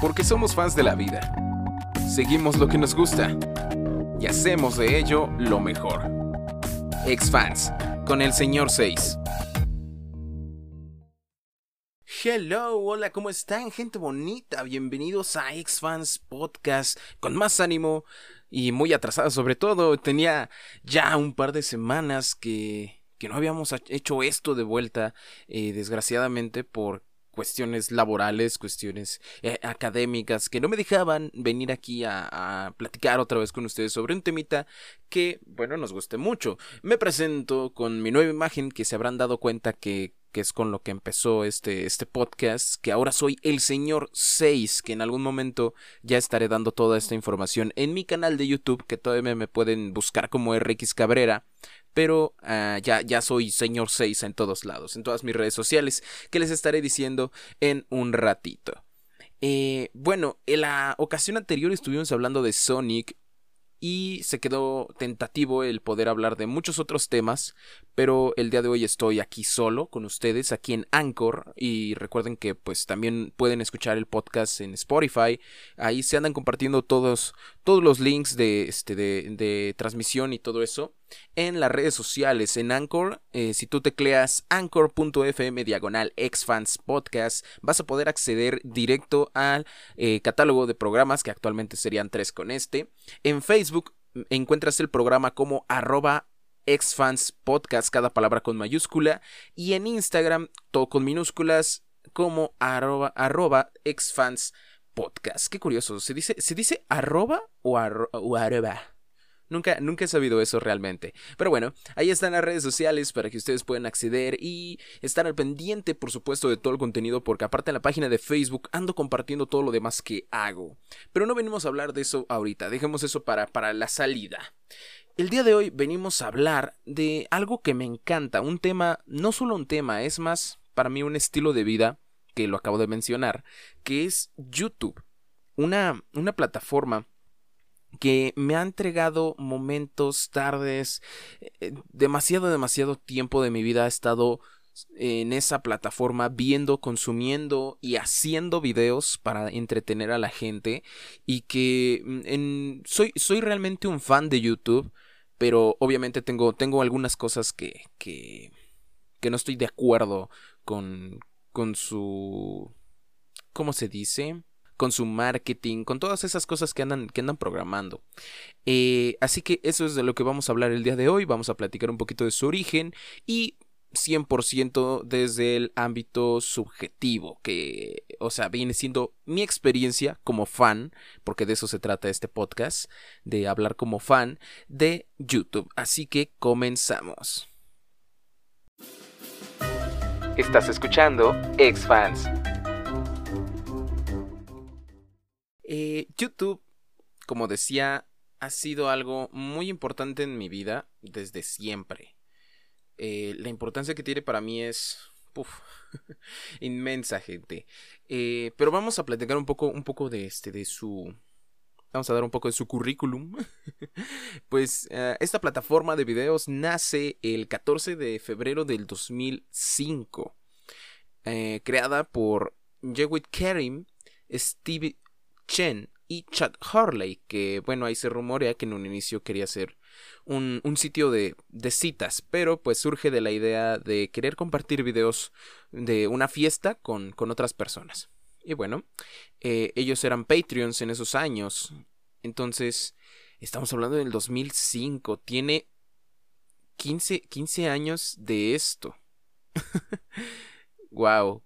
porque somos fans de la vida. Seguimos lo que nos gusta y hacemos de ello lo mejor. Ex-Fans, con el señor 6. Hello, hola, ¿cómo están, gente bonita? Bienvenidos a Ex-Fans Podcast con más ánimo y muy atrasado sobre todo. Tenía ya un par de semanas que, que no habíamos hecho esto de vuelta, eh, desgraciadamente por cuestiones laborales, cuestiones eh, académicas que no me dejaban venir aquí a, platicar otra vez con ustedes sobre un temita que, bueno, nos guste mucho. Me presento con mi nueva imagen que se habrán dado cuenta que que es con lo que empezó este, este podcast, que ahora soy el señor 6, que en algún momento ya estaré dando toda esta información en mi canal de YouTube, que todavía me pueden buscar como RX Cabrera, pero uh, ya, ya soy señor 6 en todos lados, en todas mis redes sociales, que les estaré diciendo en un ratito. Eh, bueno, en la ocasión anterior estuvimos hablando de Sonic, y se quedó tentativo el poder hablar de muchos otros temas, pero el día de hoy estoy aquí solo con ustedes, aquí en Anchor, y recuerden que pues también pueden escuchar el podcast en Spotify, ahí se andan compartiendo todos, todos los links de, este, de transmisión y todo eso en las redes sociales, en Anchor, eh, si tú tecleas anchor.fm diagonal exfans podcast, vas a poder acceder directo al eh, catálogo de programas, que actualmente serían tres con este. En Facebook mm, encuentras el programa como arroba exfans podcast, cada palabra con mayúscula, y en Instagram todo con minúsculas como arroba, arroba exfans podcast. Qué curioso, ¿se dice, ¿se dice arroba o, o arroba? Nunca, nunca he sabido eso realmente. Pero bueno, ahí están las redes sociales para que ustedes puedan acceder y estar al pendiente, por supuesto, de todo el contenido, porque aparte en la página de Facebook ando compartiendo todo lo demás que hago. Pero no venimos a hablar de eso ahorita, dejemos eso para, para la salida. El día de hoy venimos a hablar de algo que me encanta, un tema, no solo un tema, es más para mí un estilo de vida, que lo acabo de mencionar, que es YouTube. Una, una plataforma que me ha entregado momentos, tardes, eh, demasiado, demasiado tiempo de mi vida ha estado en esa plataforma viendo, consumiendo y haciendo videos para entretener a la gente y que mm, en, soy, soy realmente un fan de YouTube, pero obviamente tengo, tengo algunas cosas que, que, que no estoy de acuerdo con, con su... ¿Cómo se dice? Con su marketing, con todas esas cosas que andan, que andan programando. Eh, así que eso es de lo que vamos a hablar el día de hoy. Vamos a platicar un poquito de su origen y 100% desde el ámbito subjetivo, que, o sea, viene siendo mi experiencia como fan, porque de eso se trata este podcast, de hablar como fan de YouTube. Así que comenzamos. Estás escuchando X-Fans Eh, YouTube, como decía, ha sido algo muy importante en mi vida desde siempre. Eh, la importancia que tiene para mí es inmensa, gente. Eh, pero vamos a platicar un poco, un poco de este, de su. Vamos a dar un poco de su currículum. pues esta plataforma de videos nace el 14 de febrero del 2005. creada por Jewit Karim, Steve Chen y Chad Harley, que bueno, ahí se rumorea que en un inicio quería ser un, un sitio de, de, citas, pero pues surge de la idea de querer compartir videos de una fiesta con, con otras personas. Y bueno, eh, ellos eran Patreons en esos años, entonces estamos hablando del 2005, tiene 15, 15 años de esto. wow.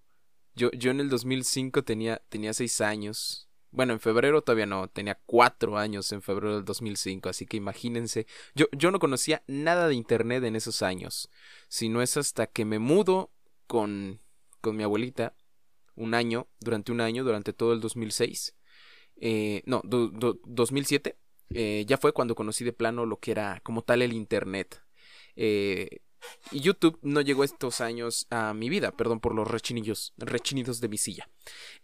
Yo, yo en el 2005 tenía, tenía 6 años. Bueno, en febrero todavía no, tenía cuatro años en febrero del 2005, así que imagínense, yo, yo no conocía nada de Internet en esos años, si no es hasta que me mudo con, con mi abuelita un año, durante un año, durante todo el 2006, eh, no, 2007, eh, ya fue cuando conocí de plano lo que era como tal el Internet. Eh, y YouTube no llegó estos años a mi vida, perdón por los rechinillos, rechinidos de mi silla.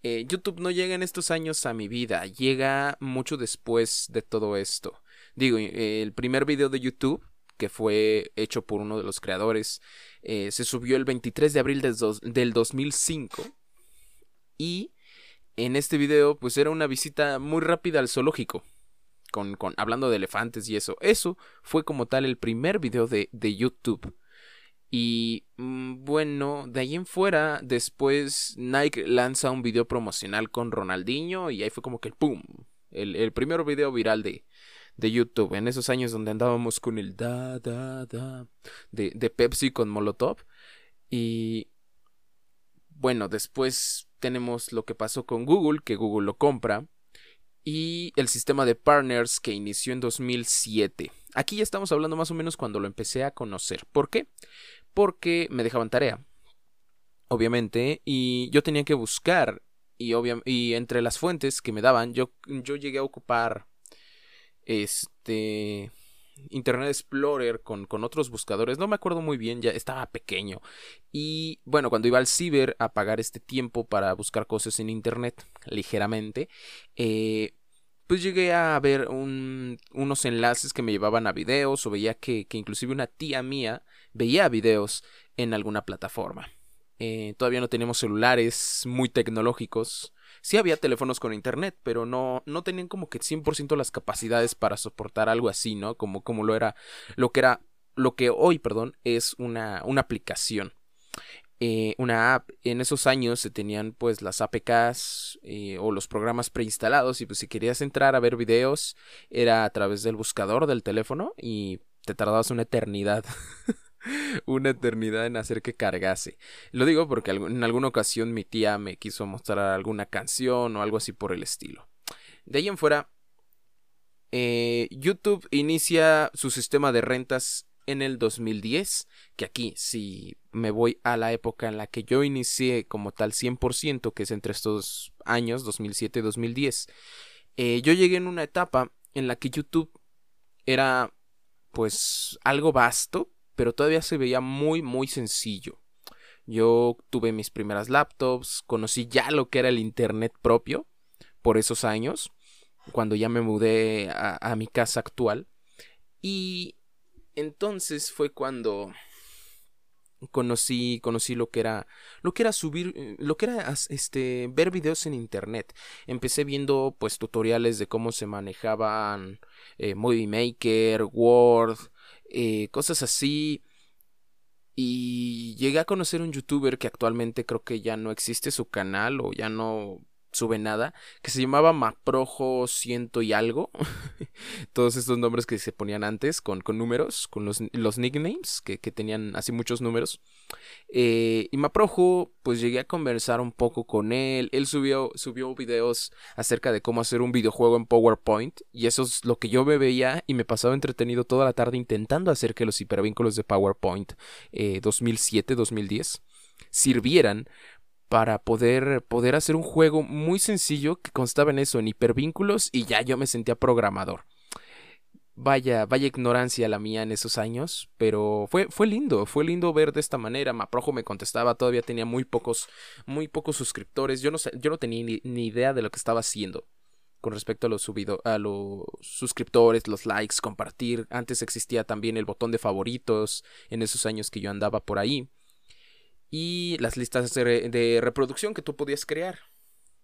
Eh, YouTube no llega en estos años a mi vida, llega mucho después de todo esto. Digo, eh, el primer video de YouTube, que fue hecho por uno de los creadores, eh, se subió el 23 de abril del, del 2005 y en este video pues era una visita muy rápida al zoológico. Con, con, hablando de elefantes y eso. Eso fue como tal el primer video de, de YouTube. Y mm, bueno, de ahí en fuera, después Nike lanza un video promocional con Ronaldinho y ahí fue como que el ¡pum! El, el primer video viral de, de YouTube, en esos años donde andábamos con el da, da, da de, de Pepsi con Molotov. Y bueno, después tenemos lo que pasó con Google, que Google lo compra, y el sistema de partners que inició en 2007. Aquí ya estamos hablando más o menos cuando lo empecé a conocer. ¿Por qué? Porque me dejaban tarea, obviamente, y yo tenía que buscar, y, y entre las fuentes que me daban, yo, yo llegué a ocupar este Internet Explorer con, con, otros buscadores, no me acuerdo muy bien, ya estaba pequeño. Y bueno, cuando iba al ciber a pagar este tiempo para buscar cosas en Internet, ligeramente, eh, pues llegué a ver unos enlaces que me llevaban a videos o veía que, que, inclusive una tía mía veía videos en alguna plataforma. Eh, todavía no tenemos celulares muy tecnológicos Sí había teléfonos con internet, pero no, no tenían como que 100% las capacidades para soportar algo así, ¿no? Como, como lo era, lo que era, lo que hoy, perdón, es una, una aplicación. Eh, una app. En esos años se tenían pues las APKs eh, o los programas preinstalados y pues si querías entrar a ver videos era a través del buscador del teléfono y te tardabas una eternidad una eternidad en hacer que cargase. Lo digo porque en alguna ocasión mi tía me quiso mostrar alguna canción o algo así por el estilo. De ahí en fuera, eh, YouTube inicia su sistema de rentas en el 2010, que aquí si me voy a la época en la que yo inicié como tal 100%, que es entre estos años, 2007 y 2010, eh, yo llegué en una etapa en la que YouTube era pues algo vasto, pero todavía se veía muy, muy sencillo. Yo tuve mis primeras laptops, conocí ya lo que era el Internet propio por esos años, cuando ya me mudé a, mi casa actual. Y entonces fue cuando conocí conocí lo que era lo que era subir eh, lo que era este ver videos en internet empecé viendo pues tutoriales de cómo se manejaban eh, Movie Maker Word eh, cosas así. Y llegué a conocer un youtuber que actualmente creo que ya no existe su canal o ya no sube nada, que se llamaba Maprojo ciento y algo. Todos estos nombres que se ponían antes con, con números, con los, los nicknames, que, que, tenían así muchos números. Eh, y Maprojo, pues llegué a conversar un poco con él. Él subió, subió videos acerca de cómo hacer un videojuego en PowerPoint. Y eso es lo que yo me veía y me pasaba entretenido toda la tarde intentando hacer que los hipervínculos de PowerPoint eh, 2007-2010 sirvieran para poder, poder hacer un juego muy sencillo que constaba en eso, en hipervínculos, y ya yo me sentía programador. Vaya, vaya ignorancia la mía en esos años, pero fue, fue lindo, fue lindo ver de esta manera. Maprojo me contestaba, todavía tenía muy pocos, muy pocos suscriptores. Yo no, yo no tenía ni, idea de lo que estaba haciendo con respecto a los subido, a los suscriptores, los likes, compartir. Antes existía también el botón de favoritos en esos años que yo andaba por ahí y las listas de, reproducción que tú podías crear.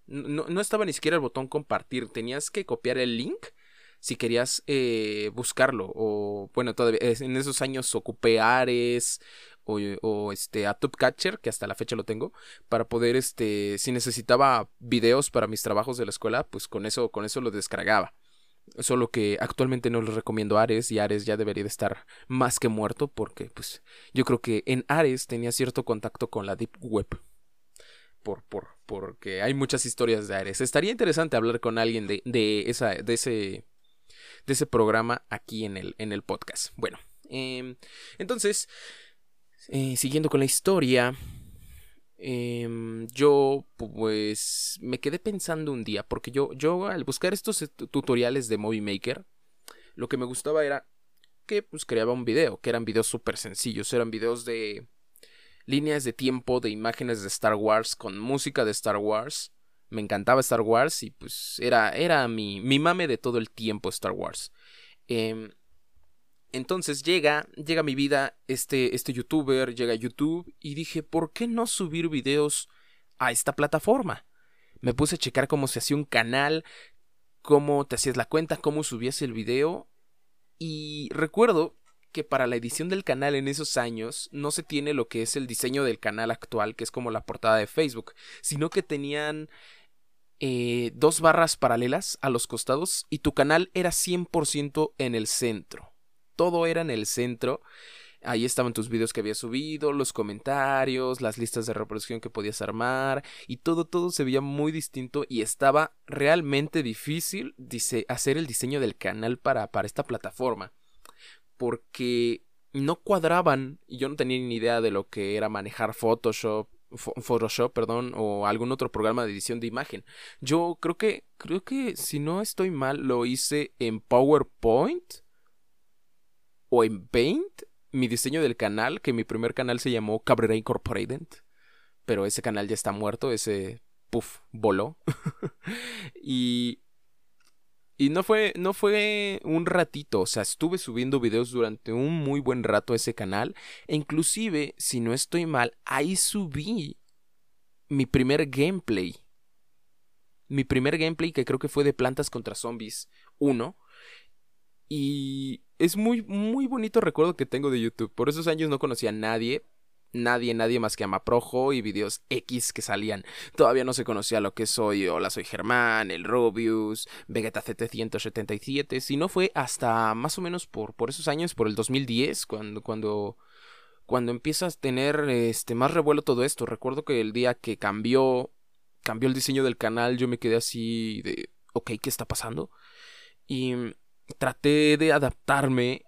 No, estaba ni siquiera el botón compartir, tenías que copiar el link si querías eh, buscarlo. O bueno, todavía en esos años ocupé Ares o, este a Catcher, que hasta la fecha lo tengo, para poder, este, si necesitaba videos para mis trabajos de la escuela, pues con eso, con eso lo descargaba. Solo que actualmente no les recomiendo Ares y Ares ya debería de estar más que muerto porque pues yo creo que en Ares tenía cierto contacto con la Deep Web. Por, por, porque hay muchas historias de Ares. Estaría interesante hablar con alguien de, de, esa, de, ese, de ese programa aquí en el, en el podcast. Bueno, em, entonces, eh, siguiendo con la historia, Em, yo pues me quedé pensando un día, porque yo, yo al buscar estos tutoriales de Movie Maker, lo que me gustaba era que pues creaba un video, que eran videos súper sencillos, eran videos de líneas de tiempo, de imágenes de Star Wars, con música de Star Wars. Me encantaba Star Wars y pues era, era mi, mi mame de todo el tiempo Star Wars. Eh, entonces llega, llega mi vida este, este youtuber, llega a YouTube y dije, ¿por qué no subir videos a esta plataforma? Me puse a checar cómo se hacía un canal, cómo te hacías la cuenta, cómo subías el video. Y recuerdo que para la edición del canal en esos años no se tiene lo que es el diseño del canal actual, que es como la portada de Facebook, sino que tenían eh, dos barras paralelas a los costados y tu canal era 100% en el centro. Todo era en el centro. Ahí estaban tus videos que habías subido, los comentarios, las listas de reproducción que podías armar y todo, todo se veía muy distinto y estaba realmente difícil hacer el diseño del canal para, para esta plataforma. Porque no cuadraban y yo no tenía ni idea de lo que era manejar Photoshop, Photoshop, perdón, o algún otro programa de edición de imagen. Yo creo que, creo que si no estoy mal, lo hice en PowerPoint o en Paint. Mi diseño del canal, que mi primer canal se llamó Cabrera Incorporated, pero ese canal ya está muerto, ese puff voló. y y no fue, no fue un ratito, o sea, estuve subiendo videos durante un muy buen rato a ese canal. E inclusive, si no estoy mal, ahí subí mi primer gameplay. Mi primer gameplay que creo que fue de Plantas contra Zombies 1. Y es muy, muy bonito recuerdo que tengo de YouTube. Por esos años no conocía a nadie, nadie, nadie más que Amaprojo y videos X que salían. Todavía no se conocía lo que soy, hola soy Germán, el Rubius, Vegeta 777, si no fue hasta más o menos por, por esos años, por el 2010, cuando, cuando, cuando empiezas a tener este, más revuelo todo esto. Recuerdo que el día que cambió, cambió el diseño del canal, yo me quedé así de, ok, ¿qué está pasando? Y traté de adaptarme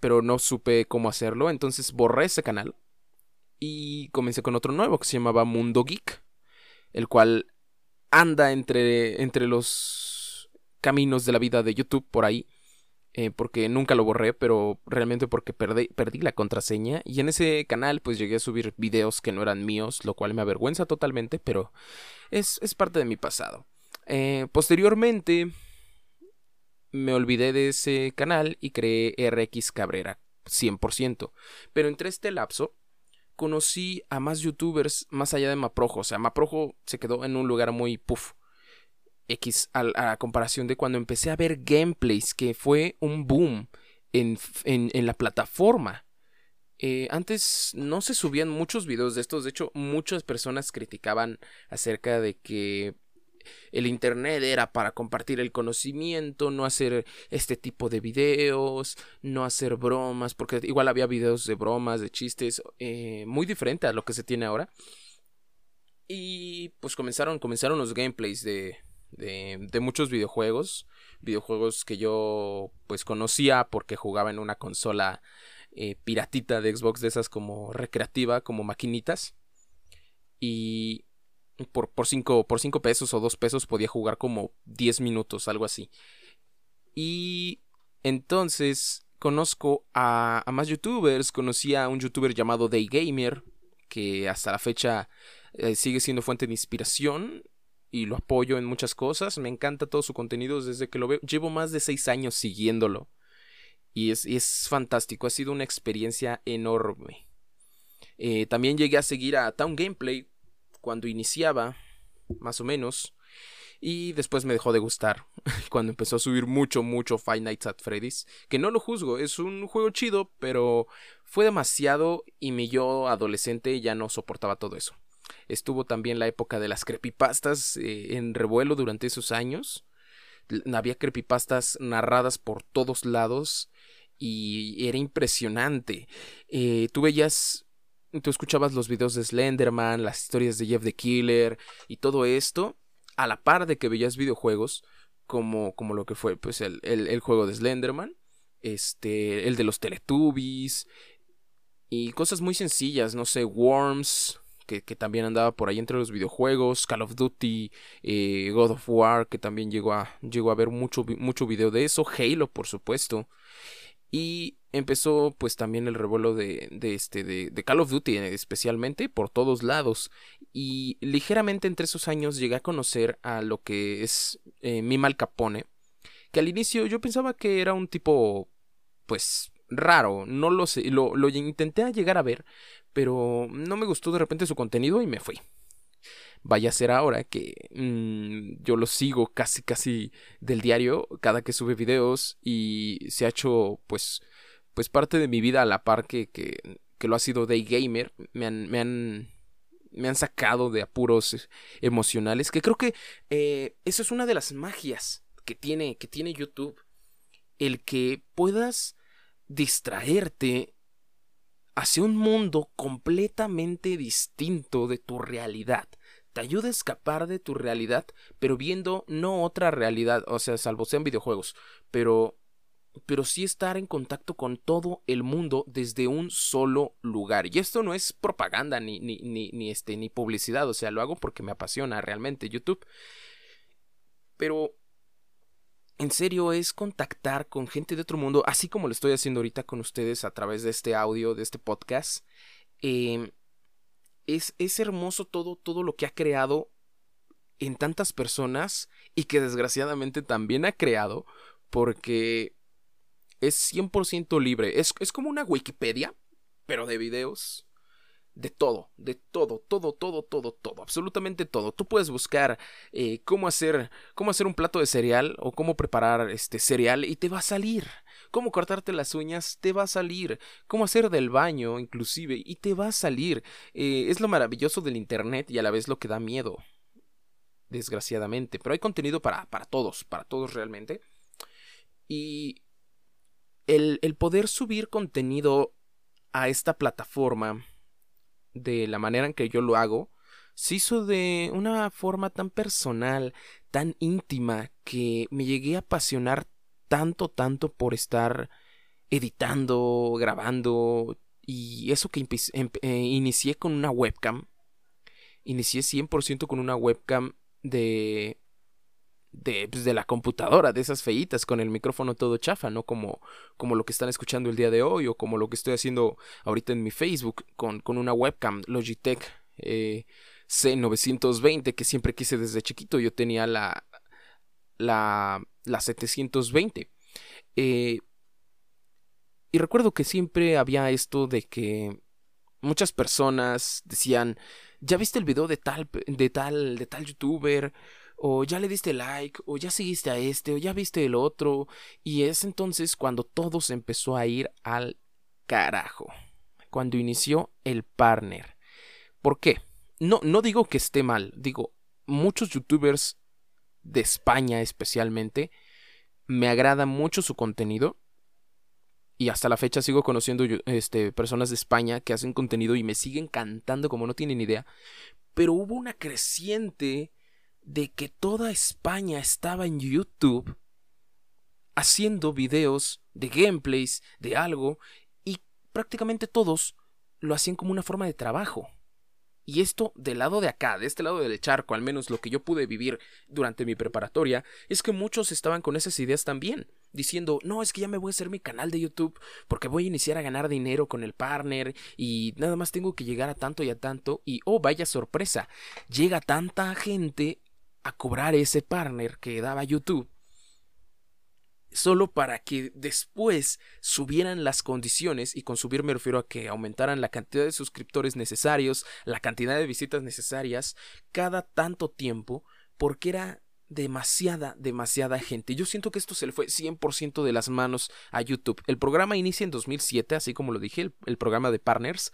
pero no supe cómo hacerlo, entonces borré ese canal y comencé con otro nuevo que se llamaba Mundo Geek, el cual anda entre, entre los caminos de la vida de YouTube por ahí. Eh, porque nunca lo borré, pero realmente porque perdí, perdí, la contraseña. Y en ese canal pues llegué a subir videos que no eran míos, lo cual me avergüenza totalmente, pero es, es parte de mi pasado. Eh, posteriormente me olvidé de ese canal y creé RX Cabrera 100%. Pero entre este lapso conocí a más youtubers más allá de Maprojo. O sea, Maprojo se quedó en un lugar muy puff. X a, la comparación de cuando empecé a ver gameplays, que fue un boom en, en, la plataforma. Eh, antes no se subían muchos videos de estos, de hecho muchas personas criticaban acerca de que el Internet era para compartir el conocimiento, no hacer este tipo de videos, no hacer bromas, porque igual había videos de bromas, de chistes, eh, muy diferente a lo que se tiene ahora. Y pues comenzaron, comenzaron los gameplays de, de, muchos videojuegos, videojuegos que yo pues conocía porque jugaba en una consola eh, piratita de Xbox de esas como recreativa, como maquinitas. Y, por, por, cinco, por cinco pesos o dos pesos podía jugar como 10 minutos, algo así. Y entonces conozco a, a, más youtubers, conocí a un youtuber llamado Daygamer, que hasta la fecha eh, sigue siendo fuente de inspiración y lo apoyo en muchas cosas, me encanta todo su contenido desde que lo veo, llevo más de seis años siguiéndolo y es, es fantástico, ha sido una experiencia enorme. Eh, también llegué a seguir a Town Gameplay, cuando iniciaba, más o menos. Y después me dejó de gustar cuando empezó a subir mucho, mucho Five Nights at Freddy's. Que no lo juzgo, es un juego chido, pero fue demasiado y mi yo adolescente ya no soportaba todo eso. Estuvo también la época de las creepypastas eh, en revuelo durante esos años. Había creepypastas narradas por todos lados y era impresionante. Eh, tú tú escuchabas los videos de Slenderman, las historias de Jeff the Killer y todo esto, a la par de que veías videojuegos, como, como lo que fue pues el, el, juego de Slenderman, este, el de los Teletubbies, y cosas muy sencillas, no sé, Worms, que, que, también andaba por ahí entre los videojuegos, Call of Duty, eh, God of War, que también llegó a, llegó a ver mucho, mucho video de eso, Halo, por supuesto. Y empezó pues también el revuelo de, de este de, Call of Duty especialmente por todos lados. Y ligeramente entre esos años llegué a conocer a lo que es eh, Mima Capone que al inicio yo pensaba que era un tipo pues raro no lo sé lo, lo intenté llegar a ver pero no me gustó de repente su contenido y me fui Vaya a ser ahora que mm, yo lo sigo casi casi del diario cada que sube videos y se ha hecho pues pues parte de mi vida a la par que, que, lo ha sido Day Gamer. Me han, me han, me han sacado de apuros emocionales. Que creo que eh, eso es una de las magias que tiene, que tiene YouTube. El que puedas distraerte hacia un mundo completamente distinto de tu realidad. Te ayuda a escapar de tu realidad, pero viendo no otra realidad, o sea, salvo sean videojuegos, pero pero sí estar en contacto con todo el mundo desde un solo lugar. Y esto no es propaganda ni, ni, ni, este, ni publicidad, o sea, lo hago porque me apasiona realmente YouTube. Pero en serio es contactar con gente de otro mundo, así como lo estoy haciendo ahorita con ustedes a través de este audio, de este podcast. Em, es, es hermoso todo, todo lo que ha creado en tantas personas y que desgraciadamente también ha creado porque es 100% libre. Es, es como una Wikipedia, pero de videos. De todo, de todo, todo, todo, todo, todo, absolutamente todo. Tú puedes buscar eh, cómo hacer, cómo hacer un plato de cereal o cómo preparar este cereal y te va a salir. Cómo cortarte las uñas te va a salir. Cómo hacer del baño, inclusive, y te va a salir. Eh, es lo maravilloso del internet y a la vez lo que da miedo. Desgraciadamente. Pero hay contenido para, para todos, para todos realmente. Y el, poder subir contenido a esta plataforma de la manera en que yo lo hago, se hizo de una forma tan personal, tan íntima, que me llegué a apasionar tanto, tanto por estar editando, grabando, y eso que eh, inicié con una webcam, inicié 100% con una webcam de de, pues, de la computadora, de esas feitas con el micrófono todo chafa, no como, como lo que están escuchando el día de hoy o como lo que estoy haciendo ahorita en mi Facebook con, con una webcam Logitech eh, C920 que siempre quise desde chiquito. Yo tenía la, la, la 720. Eh, y recuerdo que siempre había esto de que muchas personas decían, ¿ya viste el video de tal, de tal, de tal youtuber? o ya le diste like, o ya seguiste a este, o ya viste el otro, y es entonces cuando todo se empezó a ir al carajo, cuando inició el partner. ¿Por qué? No, no digo que esté mal, digo, muchos youtubers de España especialmente, me agrada mucho su contenido, y hasta la fecha sigo conociendo este, personas de España que hacen contenido y me siguen cantando como no tienen idea. Pero hubo una creciente de que toda España estaba en YouTube haciendo videos de gameplays, de algo, y prácticamente todos lo hacían como una forma de trabajo. Y esto del lado de acá, de este lado del charco, al menos lo que yo pude vivir durante mi preparatoria, es que muchos estaban con esas ideas también, diciendo, no, es que ya me voy a hacer mi canal de YouTube porque voy a iniciar a ganar dinero con el partner y nada más tengo que llegar a tanto y a tanto y, oh, vaya sorpresa, llega tanta gente a cobrar ese partner que daba YouTube solo para que después subieran las condiciones y con subir me refiero a que aumentaran la cantidad de suscriptores necesarios, la cantidad de visitas necesarias cada tanto tiempo porque era demasiada, demasiada gente. Yo siento que esto se le fue 100% de las manos a YouTube. El programa inicia en 2007, así como lo dije, el, programa de partners,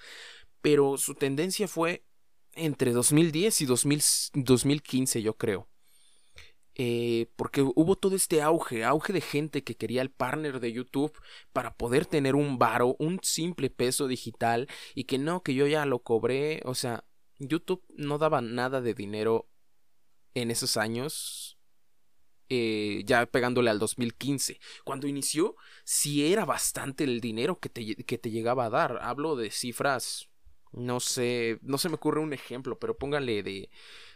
pero su tendencia fue entre 2010 y 2015, yo creo. Eh, porque hubo todo este auge, auge de gente que quería el partner de YouTube para poder tener un varo, un simple peso digital y que no, que yo ya lo cobré, o sea, YouTube no daba nada de dinero en esos años, eh, ya pegándole al 2015. Cuando inició, sí era bastante el dinero que te, que te llegaba a dar. Hablo de cifras no sé, no se me ocurre un ejemplo, pero pónganle de,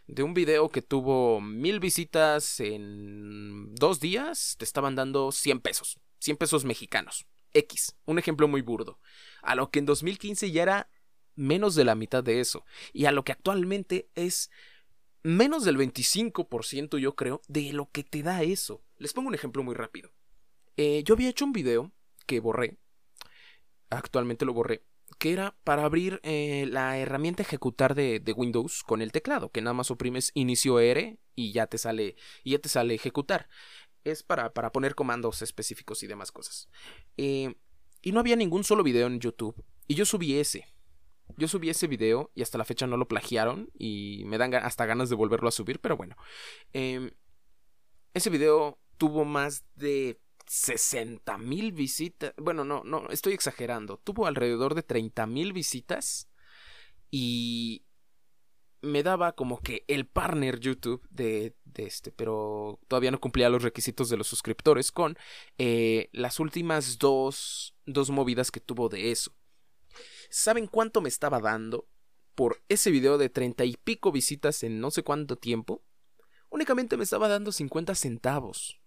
de un video que tuvo mil visitas en dos días, te estaban dando 100 pesos, 100 pesos mexicanos. X, un ejemplo muy burdo. A lo que en 2015 ya era menos de la mitad de eso. Y a lo que actualmente es menos del 25%, yo creo, de lo que te da eso. Les pongo un ejemplo muy rápido. Eh, yo había hecho un video que borré. Actualmente lo borré que era para abrir eh, la herramienta ejecutar de, Windows con el teclado, que nada más oprimes inicio R y ya te sale, ya te sale ejecutar. Es para, para poner comandos específicos y demás cosas. Eh, y no había ningún solo video en YouTube. Y yo subí ese. Yo subí ese video y hasta la fecha no lo plagiaron y me dan hasta ganas de volverlo a subir, pero bueno. Em, ese video tuvo más de 60 mil visitas. Bueno, no, no, estoy exagerando. Tuvo alrededor de 30 mil visitas. Y me daba como que el partner YouTube de, de, este, pero todavía no cumplía los requisitos de los suscriptores con eh, las últimas dos, dos movidas que tuvo de eso. ¿Saben cuánto me estaba dando por ese video de treinta y pico visitas en no sé cuánto tiempo? Únicamente me estaba dando 50 centavos.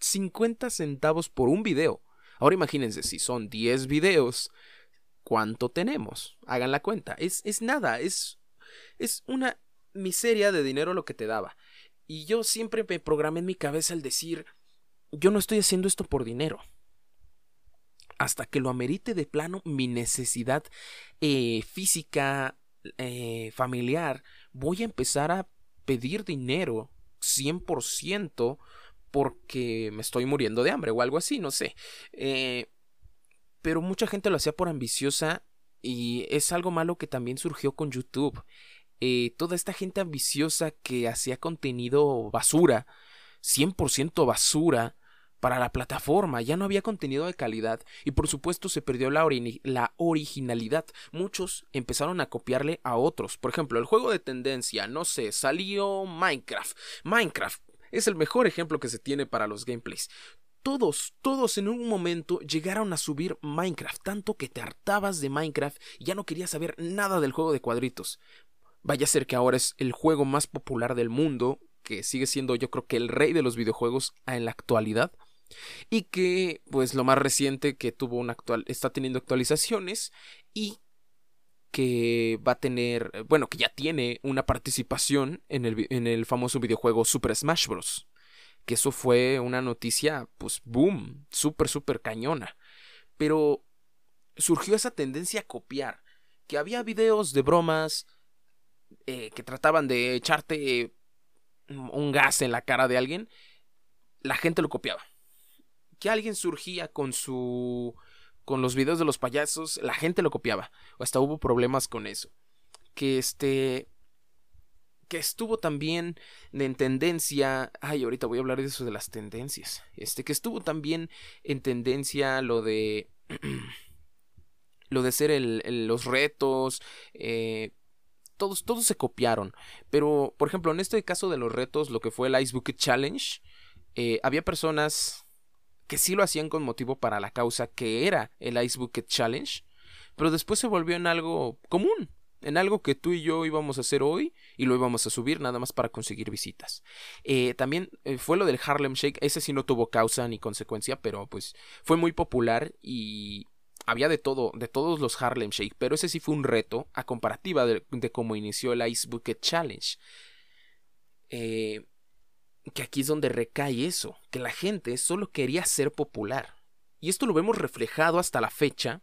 50 centavos por un video. Ahora imagínense, si son 10 videos, ¿cuánto tenemos? Hagan la cuenta. Es, es nada, es, es una miseria de dinero lo que te daba. Y yo siempre me programé en mi cabeza el decir, yo no estoy haciendo esto por dinero. Hasta que lo amerite de plano mi necesidad eh, física, eh, familiar, voy a empezar a pedir dinero 100% porque me estoy muriendo de hambre o algo así, no sé. Eh, pero mucha gente lo hacía por ambiciosa y es algo malo que también surgió con YouTube. Eh, toda esta gente ambiciosa que hacía contenido basura, 100% basura, para la plataforma, ya no había contenido de calidad y por supuesto se perdió la, la, originalidad. Muchos empezaron a copiarle a otros. Por ejemplo, el juego de tendencia, no sé, salió Minecraft. Minecraft, es el mejor ejemplo que se tiene para los gameplays. Todos, todos en un momento llegaron a subir Minecraft, tanto que te hartabas de Minecraft y ya no querías saber nada del juego de cuadritos. Vaya a ser que ahora es el juego más popular del mundo, que sigue siendo yo creo que el rey de los videojuegos en la actualidad. Y que, pues lo más reciente que tuvo una actual, está teniendo actualizaciones y que va a tener, eh, bueno, que ya tiene una participación en el, en el famoso videojuego Super Smash Bros. Que eso fue una noticia, pues, boom, súper, súper cañona. Pero surgió esa tendencia a copiar, que había videos de bromas eh, que trataban de echarte un gas en la cara de alguien, la gente lo copiaba. Que alguien surgía con su con los videos de los payasos, la gente lo copiaba. Hasta hubo problemas con eso. Que este. Que estuvo también en tendencia. Ay, ahorita voy a hablar de eso de las tendencias. Este, que estuvo también en tendencia lo de. lo de ser el, los retos. Eh, todos, todos se copiaron. Pero, por ejemplo, en este caso de los retos, lo que fue el Ice Bucket Challenge. Eh, había personas que sí lo hacían con motivo para la causa que era el Ice Bucket Challenge, pero después se volvió en algo común, en algo que tú y yo íbamos a hacer hoy y lo íbamos a subir nada más para conseguir visitas. Eh, también eh, fue lo del Harlem Shake, ese sí no tuvo causa ni consecuencia, pero pues fue muy popular y había de todo, de todos los Harlem Shake, pero ese sí fue un reto a comparativa de, cómo inició el Ice Bucket Challenge. Eh, que aquí es donde recae eso, que la gente solo quería ser popular. Y esto lo vemos reflejado hasta la fecha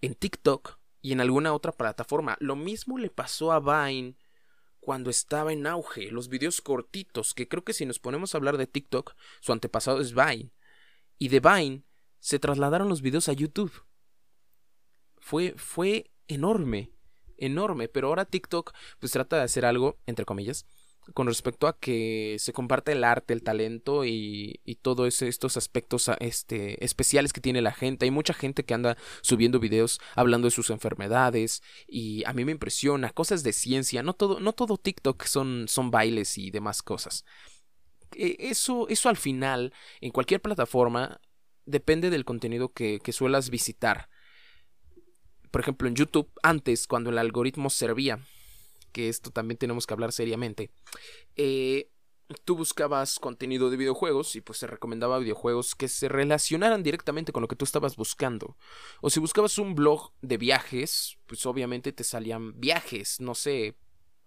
en TikTok y en alguna otra plataforma. Lo mismo le pasó a Vine cuando estaba en auge, los videos cortitos, que creo que si nos ponemos a hablar de TikTok, su antepasado es Vine. Y de Vine se trasladaron los videos a YouTube. Fue, fue enorme, enorme, pero ahora TikTok pues trata de hacer algo, entre comillas, con respecto a que se comparte el arte, el talento y, y todos estos aspectos este, especiales que tiene la gente. Hay mucha gente que anda subiendo videos hablando de sus enfermedades y a mí me impresiona cosas de ciencia. No todo, no todo TikTok son, bailes y demás cosas. E, eso, eso al final, en cualquier plataforma, depende del contenido que suelas visitar. Por ejemplo, en YouTube, antes, cuando el algoritmo servía que esto también tenemos que hablar seriamente. Eh, tú buscabas contenido de videojuegos y pues se recomendaba videojuegos que se relacionaran directamente con lo que tú estabas buscando. O si buscabas un blog de viajes, pues obviamente te salían viajes, no sé,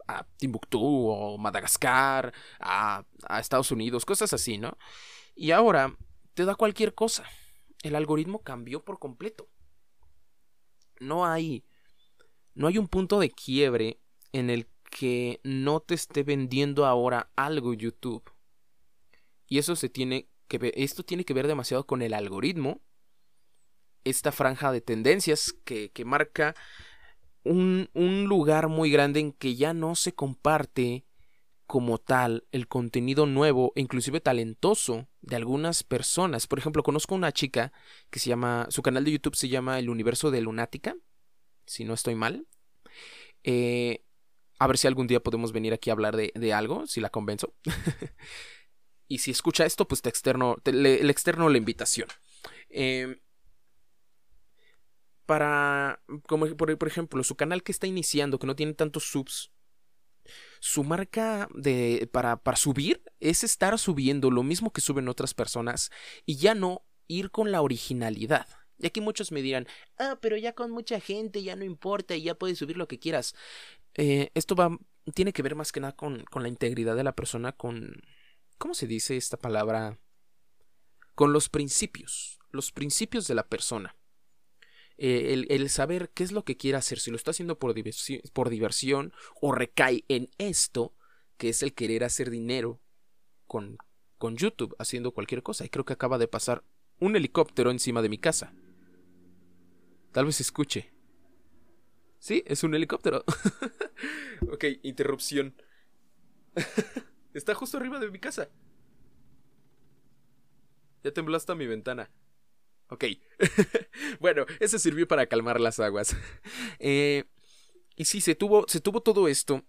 a Timbuktu o Madagascar, a, a Estados Unidos, cosas así, ¿no? Y ahora te da cualquier cosa. El algoritmo cambió por completo. no hay no hay un punto de quiebre en el que no te esté vendiendo ahora algo YouTube. Y eso se tiene que ver, esto tiene que ver demasiado con el algoritmo, esta franja de tendencias que, que marca un, un lugar muy grande en que ya no se comparte como tal el contenido nuevo e inclusive talentoso de algunas personas. Por ejemplo, conozco una chica que se llama, su canal de YouTube se llama El Universo de Lunática, si no estoy mal. Eh, a ver si algún día podemos venir aquí a hablar de, de algo, si la convenzo. y si escucha esto, pues te externo, le, externo la invitación. Em, para, como por, por, ejemplo, su canal que está iniciando, que no tiene tantos subs, su marca de, para, para subir es estar subiendo lo mismo que suben otras personas y ya no ir con la originalidad. Y aquí muchos me dirán, ah, pero ya con mucha gente ya no importa y ya puedes subir lo que quieras. Eh, esto va, tiene que ver más que nada con, con la integridad de la persona, con, ¿cómo se dice esta palabra? Con los principios, los principios de la persona. Eh, el, el, saber qué es lo que quiere hacer, si lo está haciendo por, por diversión o recae en esto, que es el querer hacer dinero con, con YouTube, haciendo cualquier cosa. Y creo que acaba de pasar un helicóptero encima de mi casa. Tal vez escuche. Sí, es un helicóptero. ok, interrupción. Está justo arriba de mi casa. Ya tembló hasta mi ventana. Ok. bueno, eso sirvió para calmar las aguas. Eh, y sí, se tuvo, se tuvo todo esto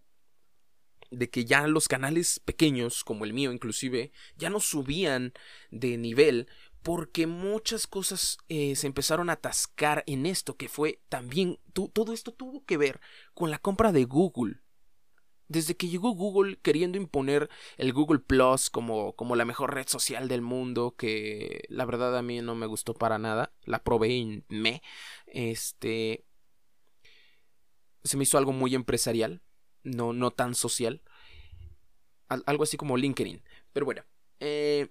de que ya los canales pequeños, como el mío inclusive, ya no subían de nivel porque muchas cosas eh, se empezaron a atascar en esto, que fue también, todo esto tuvo que ver con la compra de Google. Desde que llegó Google queriendo imponer el Google Plus como, como la mejor red social del mundo, que la verdad a mí no me gustó para nada, la probé y me, este, se me hizo algo muy empresarial, no, no tan social, algo así como LinkedIn, pero bueno, eh,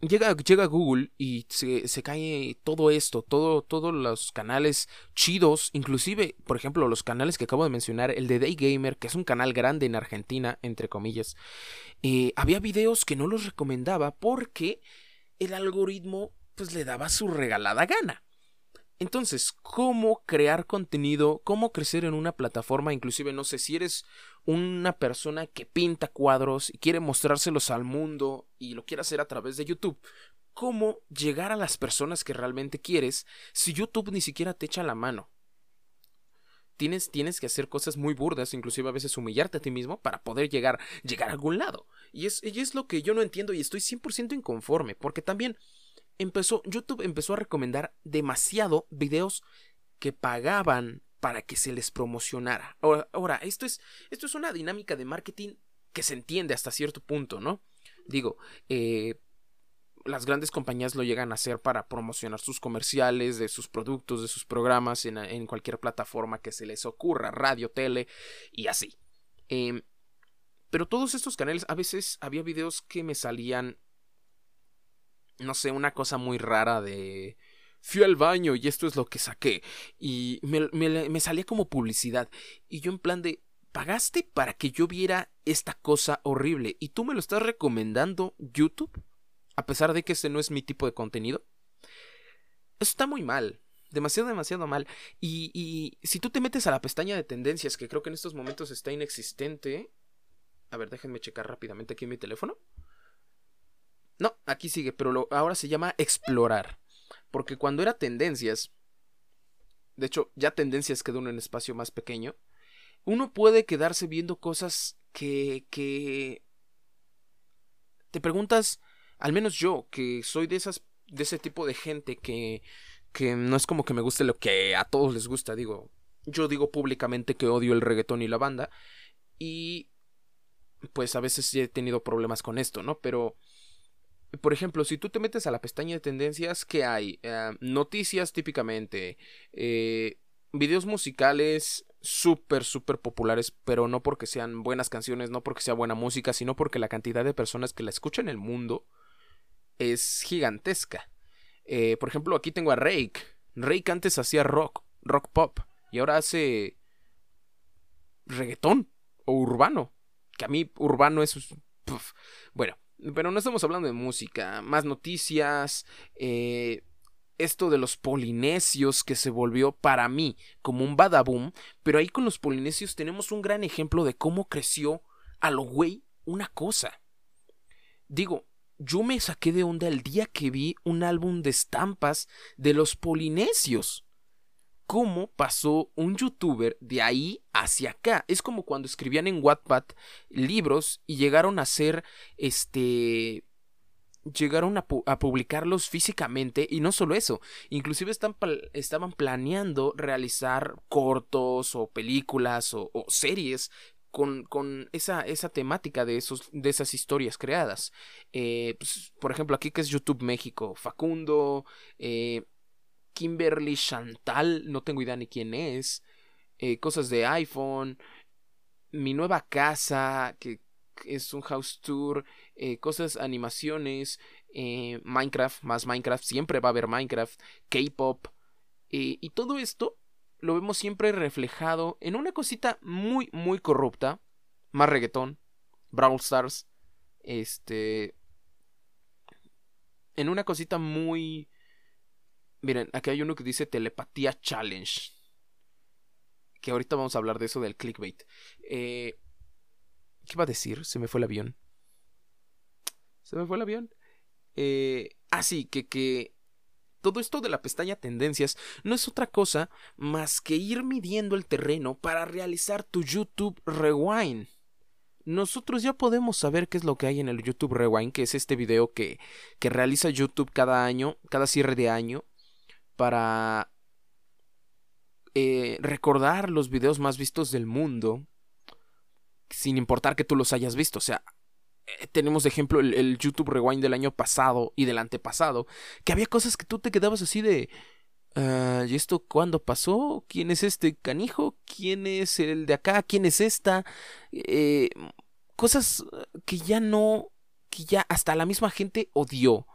Llega, llega Google y se, se, cae todo esto, todo, todos los canales chidos, inclusive, por ejemplo, los canales que acabo de mencionar, el de Day Gamer, que es un canal grande en Argentina, entre comillas, eh, había videos que no los recomendaba porque el algoritmo pues le daba su regalada gana. Entonces, ¿cómo crear contenido? ¿Cómo crecer en una plataforma? Inclusive, no sé, si eres una persona que pinta cuadros y quiere mostrárselos al mundo y lo quiere hacer a través de YouTube. ¿Cómo llegar a las personas que realmente quieres si YouTube ni siquiera te echa la mano? Tienes, tienes que hacer cosas muy burdas, inclusive a veces humillarte a ti mismo para poder llegar, llegar a algún lado. Y es, y es lo que yo no entiendo y estoy 100% inconforme, porque también empezó, YouTube empezó a recomendar demasiado videos que pagaban para que se les promocionara. Ahora, esto, es, esto es una dinámica de marketing que se entiende hasta cierto punto, ¿no? Digo, eh, las grandes compañías lo llegan a hacer para promocionar sus comerciales, de sus productos, de sus programas en, en cualquier plataforma que se les ocurra, radio, tele y así. Eh, pero todos estos canales, a veces había videos que me salían no sé, una cosa muy rara de... Fui al baño y esto es lo que saqué. Y me, salía como publicidad. Y yo en plan de... ¿Pagaste para que yo viera esta cosa horrible? ¿Y tú me lo estás recomendando YouTube? A pesar de que este no es mi tipo de contenido. Eso está muy mal. Demasiado, demasiado mal. Y, y si tú te metes a la pestaña de tendencias, que creo que en estos momentos está inexistente. A ver, déjenme checar rápidamente aquí en mi teléfono. No, aquí sigue, pero ahora se llama explorar. Porque cuando era tendencias, de hecho, ya tendencias quedó en un espacio más pequeño, uno puede quedarse viendo cosas que, que te preguntas, al menos yo, que soy de esas, de ese tipo de gente que, que no es como que me guste lo que a todos les gusta, digo, yo digo públicamente que odio el reggaetón y la banda, y pues a veces he tenido problemas con esto, ¿no? Pero por ejemplo, si tú te metes a la pestaña de tendencias, ¿qué hay? Eh, noticias típicamente, eh, videos musicales súper, súper populares, pero no porque sean buenas canciones, no porque sea buena música, sino porque la cantidad de personas que la escuchan en el mundo es gigantesca. Eh, por ejemplo, aquí tengo a Rake. Rake antes hacía rock rock pop y ahora hace reggaetón o urbano. Que a mí urbano es... Bueno, pero no estamos hablando de música, más noticias, eh, esto de los polinesios que se volvió para mí como un badaboom, pero ahí con los polinesios tenemos un gran ejemplo de cómo creció a lo güey una cosa. Digo, yo me saqué de onda el día que vi un álbum de estampas de los polinesios. ¿Cómo pasó un youtuber de ahí hacia acá? Es como cuando escribían en Wattpad libros y llegaron a ser este llegaron a, publicarlos físicamente y no solo eso, inclusive están, estaban planeando realizar cortos o películas o, series con, con esa, esa, temática de, esos, de esas historias creadas. Eh, pues, por ejemplo, aquí que es YouTube México, Facundo, eh, Kimberly Chantal, no tengo idea ni quién es, eh, cosas de iPhone, mi nueva casa, que es un house tour, eh, cosas, animaciones, eh, Minecraft, más Minecraft, siempre va a haber Minecraft, K-pop, y todo esto lo vemos siempre reflejado en una cosita muy, muy corrupta, más reggaetón, Brawl Stars, este, en una cosita muy... Miren, aquí hay uno que dice telepatía challenge. Que ahorita vamos a hablar de eso del clickbait. Eh, ¿Qué iba a decir? Se me fue el avión. Se me fue el avión. Eh, ah, sí, que, que todo esto de la pestaña Tendencias no es otra cosa más que ir midiendo el terreno para realizar tu YouTube Rewind. Nosotros ya podemos saber qué es lo que hay en el YouTube Rewind, que es este video que, que realiza YouTube cada año, cada cierre de año, para eh, recordar los videos más vistos del mundo sin importar que tú los hayas visto. O sea, eh, tenemos de ejemplo el, YouTube Rewind del año pasado y del antepasado, que había cosas que tú te quedabas así de... Ah, ¿Y esto cuándo pasó? ¿Quién es este canijo? ¿Quién es el de acá? ¿Quién es esta? Eh, cosas que ya no, que ya hasta la misma gente odió.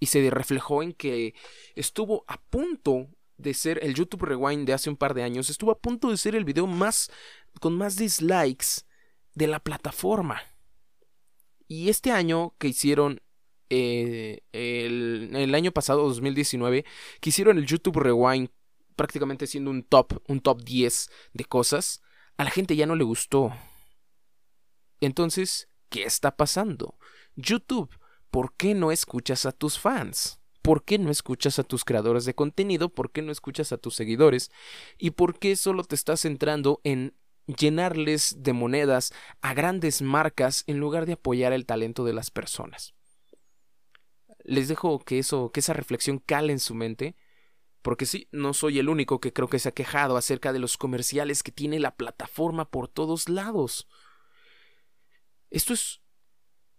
Y se reflejó en que estuvo a punto de ser el YouTube Rewind de hace un par de años, estuvo a punto de ser el video más con más dislikes de la plataforma. Y este año que hicieron eh, el, el, año pasado, 2019, que hicieron el YouTube Rewind prácticamente siendo un top, un top 10 de cosas, a la gente ya no le gustó. Entonces, ¿qué está pasando? YouTube, ¿por qué no escuchas a tus fans? ¿Por qué no escuchas a tus creadores de contenido? ¿Por qué no escuchas a tus seguidores? ¿Y por qué solo te estás centrando en llenarles de monedas a grandes marcas en lugar de apoyar el talento de las personas? Les dejo que eso, que esa reflexión cale en su mente, porque sí, no soy el único que creo que se ha quejado acerca de los comerciales que tiene la plataforma por todos lados. Esto es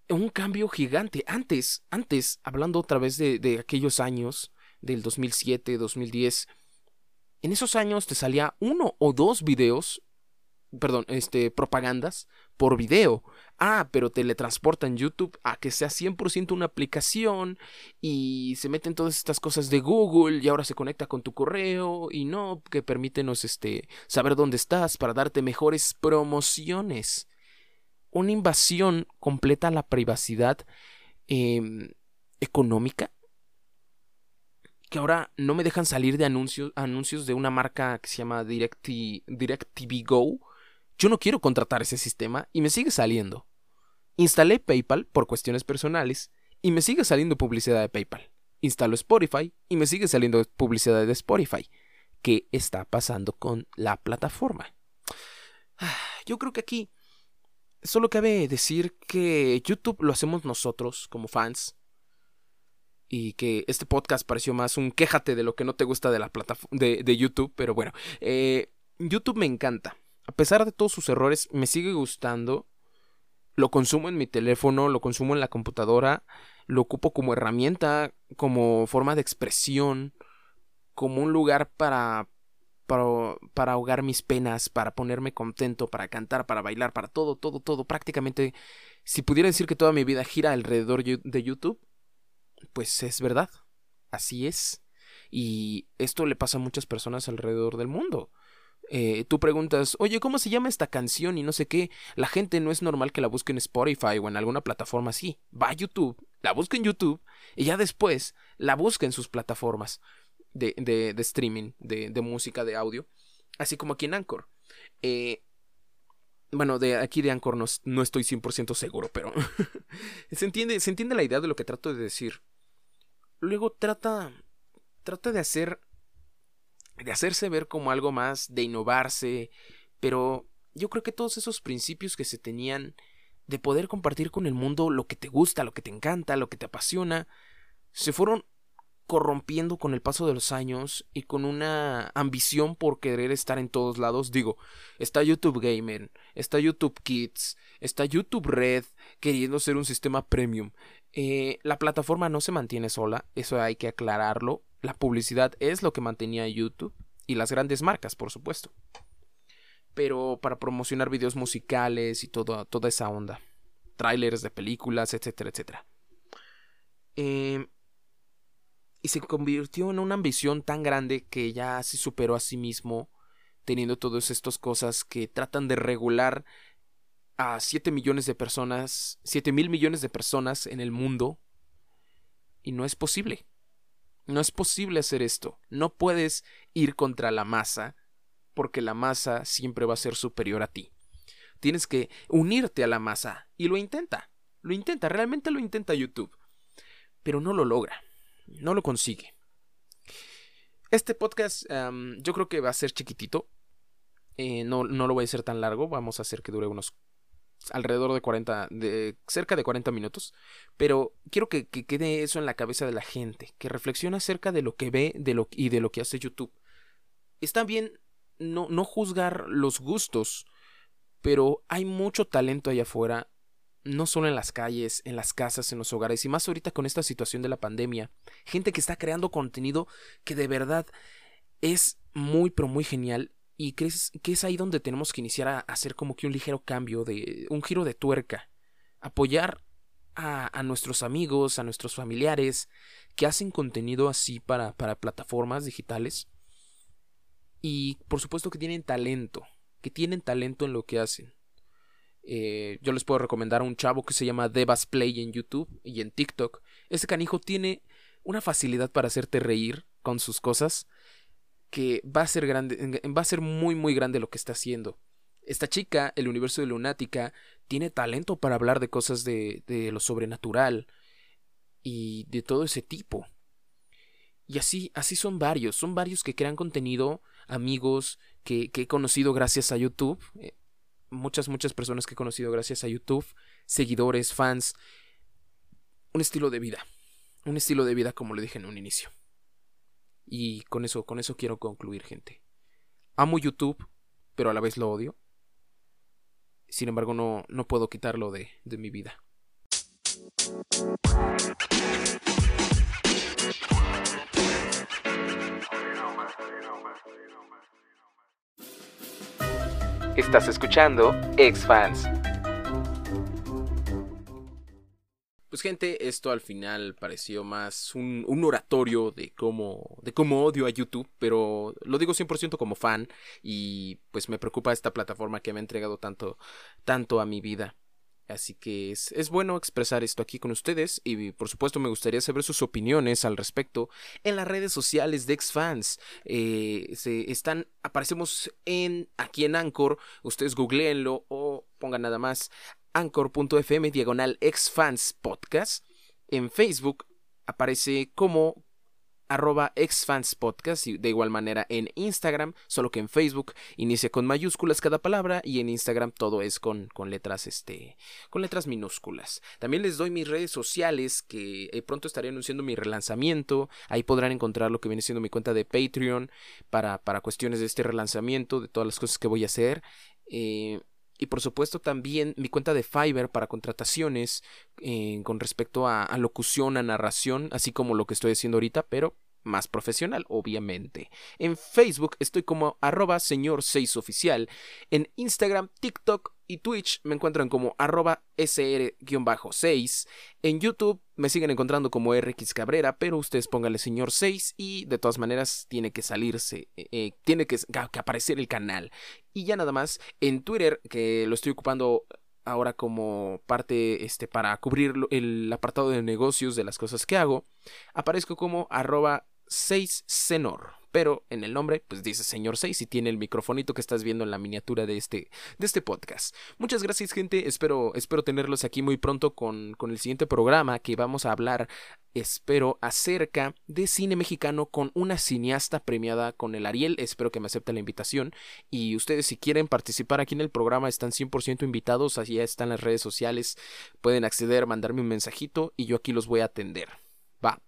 un cambio gigante. Antes, antes, hablando otra vez de, aquellos años, del 2007, 2010, en esos años te salía uno o dos videos, perdón, este, propagandas por video. Ah, pero teletransportan YouTube a que sea 100% una aplicación y se meten todas estas cosas de Google y ahora se conecta con tu correo y no, que permítenos este, saber dónde estás para darte mejores promociones una invasión completa a la privacidad em, económica que ahora no me dejan salir de anuncios, anuncios de una marca que se llama DirecTV Go. Yo no quiero contratar ese sistema y me sigue saliendo. Instalé PayPal por cuestiones personales y me sigue saliendo publicidad de PayPal. Instalo Spotify y me sigue saliendo publicidad de Spotify. ¿Qué está pasando con la plataforma? Yo creo que aquí Solo cabe decir que YouTube lo hacemos nosotros como fans. Y que este podcast pareció más un quéjate de lo que no te gusta de la plataforma de, YouTube. Pero bueno, eh, YouTube me encanta. A pesar de todos sus errores, me sigue gustando. Lo consumo en mi teléfono, lo consumo en la computadora, lo ocupo como herramienta, como forma de expresión, como un lugar para para, ahogar mis penas, para ponerme contento, para cantar, para bailar, para todo, todo, todo. Prácticamente, si pudiera decir que toda mi vida gira alrededor de YouTube, pues es verdad. Así es. Y esto le pasa a muchas personas alrededor del mundo. Eh, tú preguntas, oye, ¿cómo se llama esta canción? Y no sé qué. La gente no es normal que la busque en Spotify o en alguna plataforma así. Va a YouTube, la busca en YouTube y ya después la busca en sus plataformas de, de, de streaming, de, de, música, de audio. Así como aquí en Anchor. Eh, bueno, de aquí de Anchor no, no estoy 100% seguro, pero se, entiende, se entiende la idea de lo que trato de decir. Luego trata, trata de hacer de hacerse ver como algo más, de innovarse, pero yo creo que todos esos principios que se tenían de poder compartir con el mundo lo que te gusta, lo que te encanta, lo que te apasiona, se fueron corrompiendo con el paso de los años y con una ambición por querer estar en todos lados. Digo, está YouTube Gamer, está YouTube Kids, está YouTube Red, queriendo ser un sistema premium. Eh, la plataforma no se mantiene sola, eso hay que aclararlo. La publicidad es lo que mantenía YouTube y las grandes marcas, por supuesto. Pero para promocionar videos musicales y toda esa onda. Trailers de películas, etcétera, etcétera. Eh, y se convirtió en una ambición tan grande que ya se superó a sí mismo, teniendo todas estas cosas que tratan de regular a 7 millones de personas, 7 mil millones de personas en el mundo. Y no es posible. No es posible hacer esto. No puedes ir contra la masa porque la masa siempre va a ser superior a ti. Tienes que unirte a la masa y lo intenta. Lo intenta, realmente lo intenta YouTube. Pero no lo logra. No lo consigue. Este podcast yo creo que va a ser chiquitito. Eh, no, no lo voy a hacer tan largo. Vamos a hacer que dure unos alrededor de 40, de cerca de 40 minutos, pero quiero que, quede eso en la cabeza de la gente, que reflexione acerca de lo que ve de lo, y de lo que hace YouTube. Está bien no, no juzgar los gustos, pero hay mucho talento allá afuera, no solo en las calles, en las casas, en los hogares, y más ahorita con esta situación de la pandemia, gente que está creando contenido que de verdad es muy, pero muy genial y crees que es ahí donde tenemos que iniciar a hacer como que un ligero cambio, de un giro de tuerca. Apoyar a, a nuestros amigos, a nuestros familiares que hacen contenido así para, para plataformas digitales. Y por supuesto que tienen talento, que tienen talento en lo que hacen. Eh, yo les puedo recomendar a un chavo que se llama Devas Play en YouTube y en TikTok. Ese canijo tiene una facilidad para hacerte reír con sus cosas que va a ser grande, va a ser muy muy grande lo que está haciendo. Esta chica, el universo de Lunática, tiene talento para hablar de cosas de, de lo sobrenatural y de todo ese tipo. Y así, así son varios, son varios que crean contenido, amigos que, he conocido gracias a YouTube, eh, muchas, muchas personas que he conocido gracias a YouTube, seguidores, fans, un estilo de vida, un estilo de vida como le dije en un inicio. Y con eso, con eso quiero concluir, gente. Amo YouTube, pero a la vez lo odio. Sin embargo, no, no puedo quitarlo de, de mi vida. Estás escuchando X-Fans. Pues gente, esto al final pareció más un, un, oratorio de cómo, de cómo odio a YouTube, pero lo digo 100% como fan y pues me preocupa esta plataforma que me ha entregado tanto, tanto a mi vida. Así que es, es, bueno expresar esto aquí con ustedes y por supuesto me gustaría saber sus opiniones al respecto en las redes sociales de Xfans. Eh, están, aparecemos en aquí en Anchor, ustedes googleenlo o pongan nada más anchor.fm diagonal exfans podcast. En Facebook aparece como arroba exfanspodcast y de igual manera en Instagram, solo que en Facebook inicia con mayúsculas cada palabra y en Instagram todo es con, con letras este con letras minúsculas. También les doy mis redes sociales que eh, pronto estaré anunciando mi relanzamiento, ahí podrán encontrar lo que viene siendo mi cuenta de Patreon para, para cuestiones de este relanzamiento, de todas las cosas que voy a hacer. Eh, y por supuesto también mi cuenta de Fiverr para contrataciones eh, con respecto a, a, locución, a narración, así como lo que estoy haciendo ahorita, pero más profesional, obviamente. En Facebook estoy como arroba señor 6 oficial. En Instagram, TikTok y Twitch me encuentran como arroba sr-6. En YouTube me siguen encontrando como RX Cabrera, pero ustedes pónganle señor 6 y de todas maneras tiene que salirse, eh, eh, tiene que, que aparecer el canal. Y ya nada más, en Twitter, que lo estoy ocupando ahora como parte este, para cubrir el apartado de negocios de las cosas que hago, aparezco como arroba 6cenor. Pero en el nombre, pues dice señor 6 y tiene el microfonito que estás viendo en la miniatura de este, de este podcast. Muchas gracias, gente. Espero, espero tenerlos aquí muy pronto con, con el siguiente programa que vamos a hablar espero, acerca de cine mexicano con una cineasta premiada con el Ariel. Espero que me acepten la invitación. Y ustedes, si quieren participar aquí en el programa, están 100% invitados. Allí están las redes sociales. Pueden acceder, mandarme un mensajito y yo aquí los voy a atender. Va.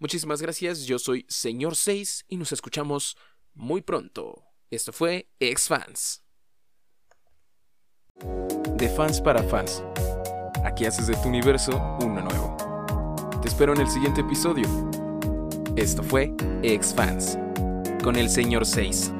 Muchísimas gracias. Yo soy Señor 6 y nos escuchamos muy pronto. Esto fue Ex Fans. De fans para fans. Aquí haces de tu universo uno nuevo. Te espero en el siguiente episodio. Esto fue Ex Fans con el señor 6.